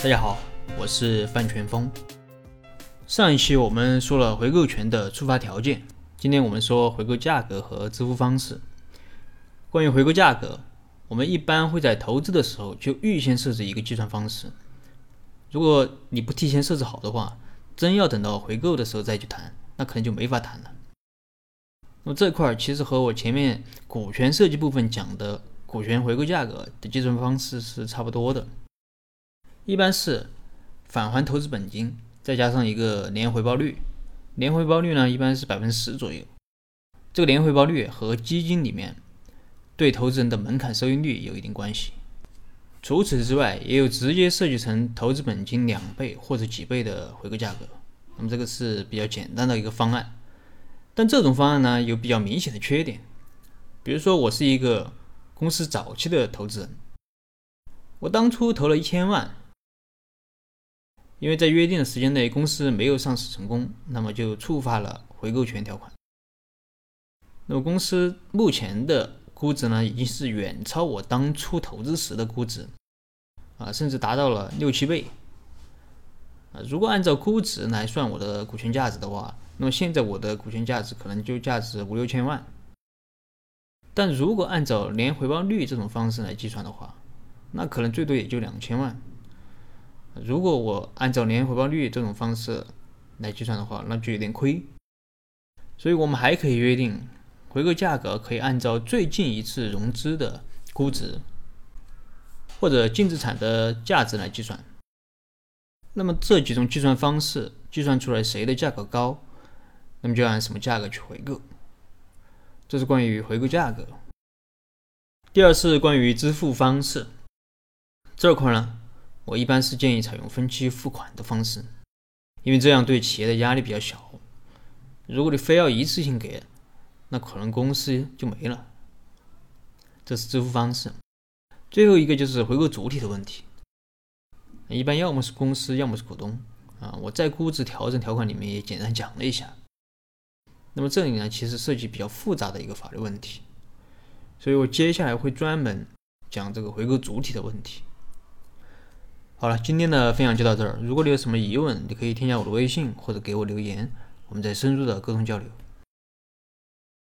大家好，我是范全峰。上一期我们说了回购权的触发条件，今天我们说回购价格和支付方式。关于回购价格，我们一般会在投资的时候就预先设置一个计算方式。如果你不提前设置好的话，真要等到回购的时候再去谈，那可能就没法谈了。那么这块其实和我前面股权设计部分讲的股权回购价格的计算方式是差不多的。一般是返还投资本金，再加上一个年回报率。年回报率呢，一般是百分之十左右。这个年回报率和基金里面对投资人的门槛收益率有一定关系。除此之外，也有直接设计成投资本金两倍或者几倍的回购价格。那么这个是比较简单的一个方案。但这种方案呢，有比较明显的缺点。比如说，我是一个公司早期的投资人，我当初投了一千万。因为在约定的时间内公司没有上市成功，那么就触发了回购权条款。那么公司目前的估值呢，已经是远超我当初投资时的估值，啊，甚至达到了六七倍。啊，如果按照估值来算我的股权价值的话，那么现在我的股权价值可能就价值五六千万。但如果按照年回报率这种方式来计算的话，那可能最多也就两千万。如果我按照年回报率这种方式来计算的话，那就有点亏。所以我们还可以约定，回购价格可以按照最近一次融资的估值或者净资产的价值来计算。那么这几种计算方式计算出来谁的价格高，那么就按什么价格去回购。这是关于回购价格。第二是关于支付方式这块呢。我一般是建议采用分期付款的方式，因为这样对企业的压力比较小。如果你非要一次性给，那可能公司就没了。这是支付方式。最后一个就是回购主体的问题，一般要么是公司，要么是股东。啊，我在估值调整条款里面也简单讲了一下。那么这里呢，其实涉及比较复杂的一个法律问题，所以我接下来会专门讲这个回购主体的问题。好了，今天的分享就到这儿。如果你有什么疑问，你可以添加我的微信或者给我留言，我们再深入的沟通交流。